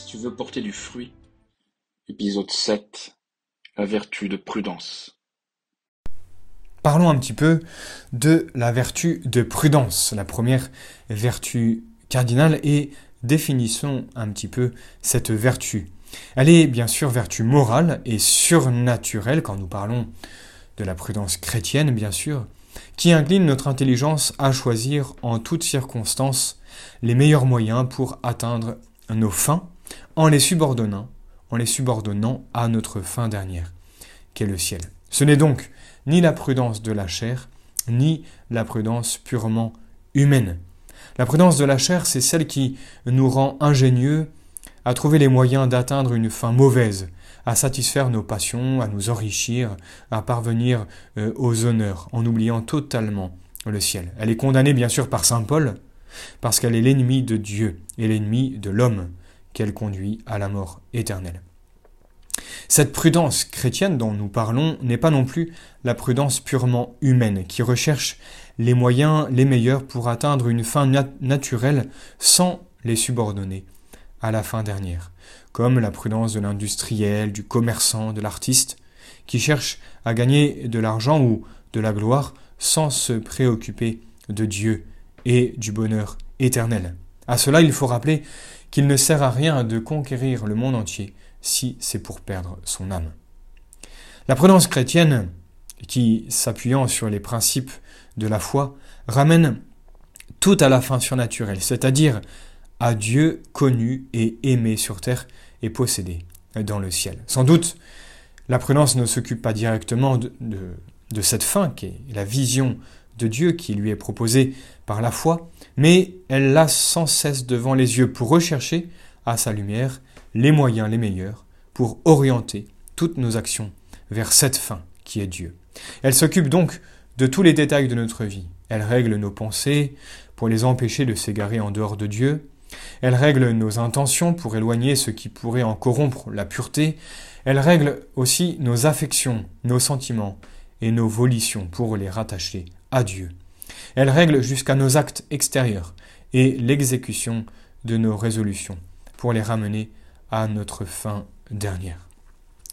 Si tu veux porter du fruit, épisode 7, la vertu de prudence. Parlons un petit peu de la vertu de prudence, la première vertu cardinale, et définissons un petit peu cette vertu. Elle est bien sûr vertu morale et surnaturelle quand nous parlons de la prudence chrétienne, bien sûr, qui incline notre intelligence à choisir en toutes circonstances les meilleurs moyens pour atteindre nos fins en les subordonnant, en les subordonnant à notre fin dernière, qu'est le ciel. Ce n'est donc ni la prudence de la chair, ni la prudence purement humaine. La prudence de la chair, c'est celle qui nous rend ingénieux à trouver les moyens d'atteindre une fin mauvaise, à satisfaire nos passions, à nous enrichir, à parvenir euh, aux honneurs, en oubliant totalement le ciel. Elle est condamnée bien sûr par Saint Paul, parce qu'elle est l'ennemi de Dieu et l'ennemi de l'homme qu'elle conduit à la mort éternelle. Cette prudence chrétienne dont nous parlons n'est pas non plus la prudence purement humaine, qui recherche les moyens les meilleurs pour atteindre une fin naturelle sans les subordonner à la fin dernière, comme la prudence de l'industriel, du commerçant, de l'artiste, qui cherche à gagner de l'argent ou de la gloire sans se préoccuper de Dieu et du bonheur éternel. À cela, il faut rappeler qu'il ne sert à rien de conquérir le monde entier si c'est pour perdre son âme. La prudence chrétienne, qui, s'appuyant sur les principes de la foi, ramène tout à la fin surnaturelle, c'est-à-dire à Dieu connu et aimé sur terre et possédé dans le ciel. Sans doute, la prudence ne s'occupe pas directement de, cette fin, qui est la vision de Dieu qui lui est proposée par la foi, mais elle l'a sans cesse devant les yeux pour rechercher, à sa lumière, les moyens les meilleurs pour orienter toutes nos actions vers cette fin qui est Dieu. Elle s'occupe donc de tous les détails de notre vie. Elle règle nos pensées pour les empêcher de s'égarer en dehors de Dieu. Elle règle nos intentions pour éloigner ce qui pourrait en corrompre la pureté. Elle règle aussi nos affections, nos sentiments et nos volitions pour les rattacher à Dieu. Elle règle jusqu'à nos actes extérieurs et l'exécution de nos résolutions pour les ramener à notre fin dernière.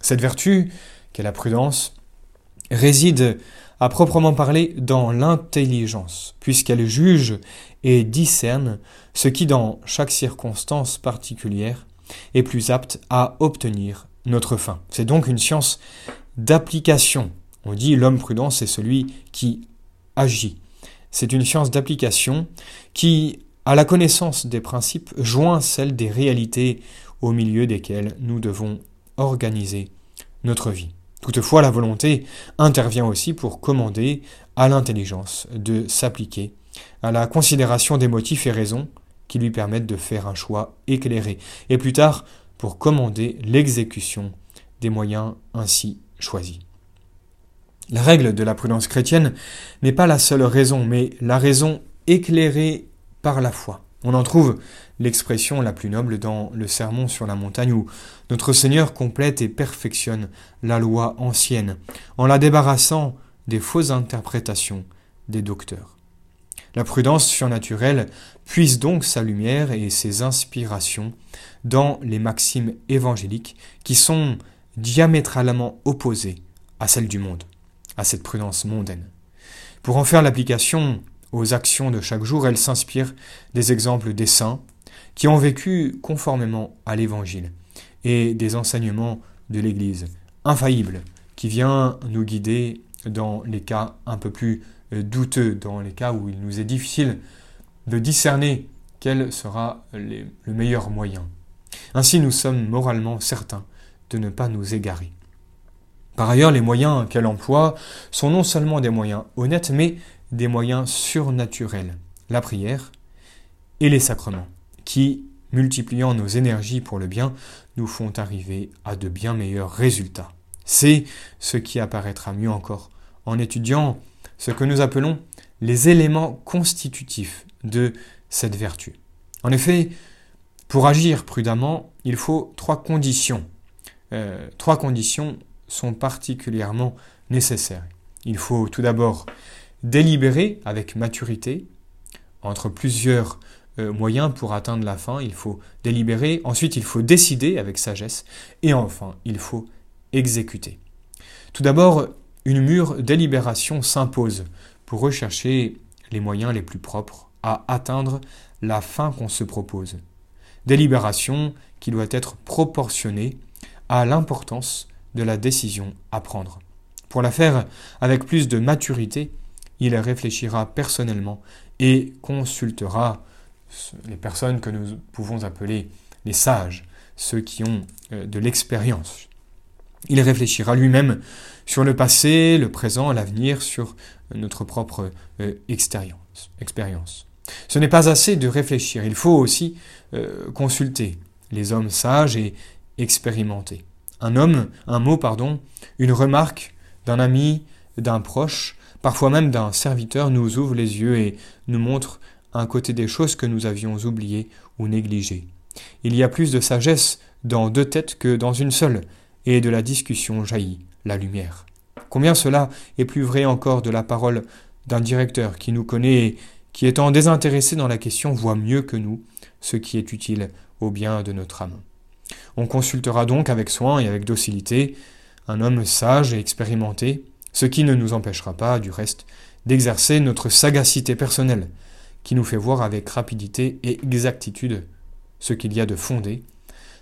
Cette vertu, qu'est la prudence, réside à proprement parler dans l'intelligence, puisqu'elle juge et discerne ce qui, dans chaque circonstance particulière, est plus apte à obtenir notre fin. C'est donc une science d'application. On dit l'homme prudent, c'est celui qui agit. C'est une science d'application qui, à la connaissance des principes, joint celle des réalités au milieu desquelles nous devons organiser notre vie. Toutefois, la volonté intervient aussi pour commander à l'intelligence de s'appliquer à la considération des motifs et raisons qui lui permettent de faire un choix éclairé, et plus tard pour commander l'exécution des moyens ainsi choisis. La règle de la prudence chrétienne n'est pas la seule raison, mais la raison éclairée par la foi. On en trouve l'expression la plus noble dans le Sermon sur la montagne où notre Seigneur complète et perfectionne la loi ancienne en la débarrassant des fausses interprétations des docteurs. La prudence surnaturelle puise donc sa lumière et ses inspirations dans les maximes évangéliques qui sont diamétralement opposées à celles du monde, à cette prudence mondaine. Pour en faire l'application aux actions de chaque jour, elle s'inspire des exemples des saints qui ont vécu conformément à l'Évangile et des enseignements de l'Église infaillible qui vient nous guider dans les cas un peu plus euh, douteux, dans les cas où il nous est difficile de discerner quel sera le meilleur moyen. Ainsi nous sommes moralement certains de ne pas nous égarer. Par ailleurs, les moyens qu'elle emploie sont non seulement des moyens honnêtes, mais des moyens surnaturels, la prière et les sacrements, qui, multipliant nos énergies pour le bien, nous font arriver à de bien meilleurs résultats. C'est ce qui apparaîtra mieux encore en étudiant ce que nous appelons les éléments constitutifs de cette vertu. En effet, pour agir prudemment, il faut trois conditions. Euh, trois conditions sont particulièrement nécessaires. Il faut tout d'abord délibérer avec maturité entre plusieurs euh, moyens pour atteindre la fin. Il faut délibérer, ensuite il faut décider avec sagesse, et enfin il faut exécuter. Tout d'abord, une mûre délibération s'impose pour rechercher les moyens les plus propres à atteindre la fin qu'on se propose. Délibération qui doit être proportionnée à l'importance de la décision à prendre. Pour la faire avec plus de maturité, il réfléchira personnellement et consultera les personnes que nous pouvons appeler les sages, ceux qui ont euh, de l'expérience. Il réfléchira lui-même sur le passé, le présent, l'avenir, sur notre propre euh, expérience. Ce n'est pas assez de réfléchir, il faut aussi euh, consulter les hommes sages et expérimentés. Un homme, un mot, pardon, une remarque d'un ami, d'un proche, parfois même d'un serviteur nous ouvre les yeux et nous montre un côté des choses que nous avions oubliées ou négligées. Il y a plus de sagesse dans deux têtes que dans une seule, et de la discussion jaillit la lumière. Combien cela est plus vrai encore de la parole d'un directeur qui nous connaît et qui, étant désintéressé dans la question, voit mieux que nous ce qui est utile au bien de notre âme. On consultera donc avec soin et avec docilité un homme sage et expérimenté, ce qui ne nous empêchera pas, du reste, d'exercer notre sagacité personnelle, qui nous fait voir avec rapidité et exactitude ce qu'il y a de fondé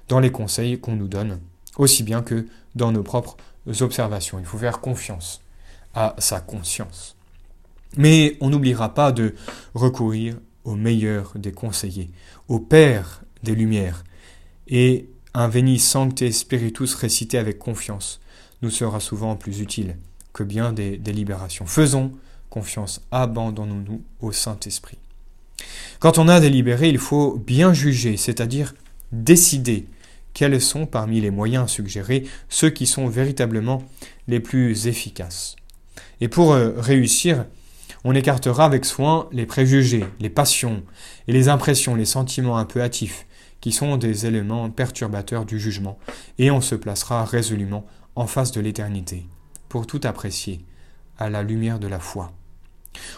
dans les conseils qu'on nous donne, aussi bien que dans nos propres observations. Il faut faire confiance à sa conscience. Mais on n'oubliera pas de recourir au meilleur des conseillers, au Père des Lumières, et un Veni Sancte Spiritus récité avec confiance nous sera souvent plus utile que bien des délibérations. Faisons confiance, abandonnons-nous au Saint-Esprit. Quand on a délibéré, il faut bien juger, c'est-à-dire décider quels sont parmi les moyens suggérés ceux qui sont véritablement les plus efficaces. Et pour euh, réussir, on écartera avec soin les préjugés, les passions et les impressions, les sentiments un peu hâtifs, qui sont des éléments perturbateurs du jugement, et on se placera résolument en face de l'éternité, pour tout apprécier, à la lumière de la foi.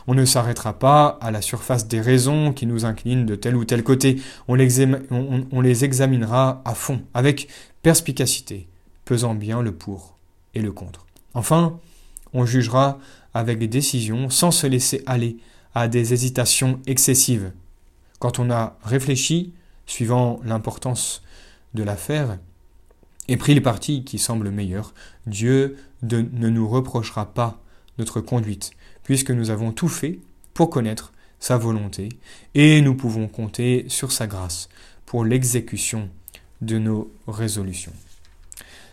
On ne s'arrêtera pas à la surface des raisons qui nous inclinent de tel ou tel côté, on les, examinera à fond, avec perspicacité, pesant bien le pour et le contre. Enfin, on jugera avec des décisions sans se laisser aller à des hésitations excessives. Quand on a réfléchi, suivant l'importance de l'affaire, et pris le parti qui semble meilleur, Dieu ne nous reprochera pas notre conduite, puisque nous avons tout fait pour connaître sa volonté, et nous pouvons compter sur sa grâce pour l'exécution de nos résolutions.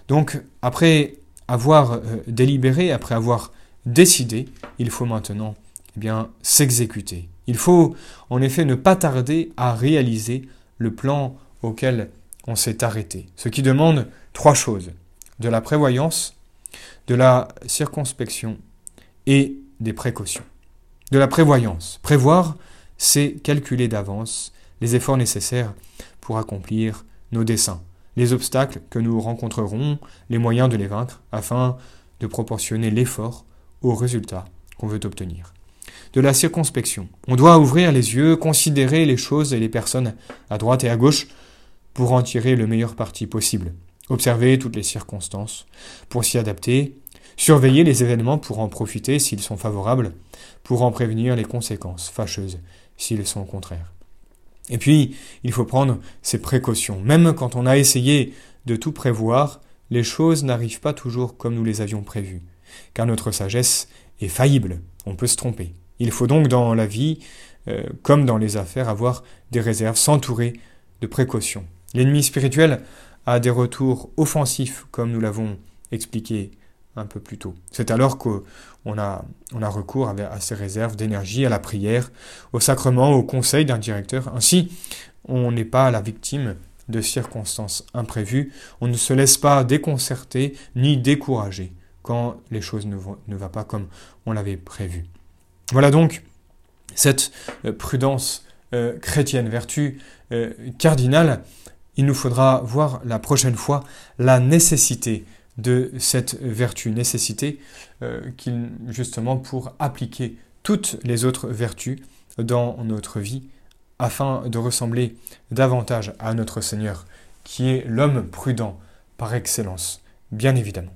Donc, après avoir euh, délibéré, après avoir décidé, il faut maintenant eh bien s'exécuter. Il faut en effet ne pas tarder à réaliser le plan auquel on s'est arrêté, ce qui demande trois choses de la prévoyance, de la circonspection et des précautions. De la prévoyance. Prévoir, c'est calculer d'avance les efforts nécessaires pour accomplir nos desseins, les obstacles que nous rencontrerons, les moyens de les vaincre, afin de proportionner l'effort au résultat qu'on veut obtenir. De la circonspection. On doit ouvrir les yeux, considérer les choses et les personnes à droite et à gauche pour en tirer le meilleur parti possible. Observer toutes les circonstances pour s'y adapter Surveiller les événements pour en profiter s'ils sont favorables, pour en prévenir les conséquences fâcheuses s'ils sont contraires. Et puis, il faut prendre ses précautions. Même quand on a essayé de tout prévoir, les choses n'arrivent pas toujours comme nous les avions prévues, car notre sagesse est faillible, on peut se tromper. Il faut donc dans la vie, euh, comme dans les affaires, avoir des réserves, s'entourer de précautions. L'ennemi spirituel a des retours offensifs, comme nous l'avons expliqué un peu plus tôt. C'est alors qu'on a, recours à ces réserves d'énergie, à la prière, au sacrement, au conseil d'un directeur. Ainsi, on n'est pas la victime de circonstances imprévues, on ne se laisse pas déconcerter ni décourager quand les choses ne vont pas comme on l'avait prévu. Voilà donc cette euh, prudence euh, chrétienne, vertu euh, cardinale. Il nous faudra voir la prochaine fois la nécessité de cette vertu, nécessité justement pour appliquer toutes les autres vertus dans notre vie afin de ressembler davantage à notre Seigneur, qui est l'homme prudent par excellence, bien évidemment.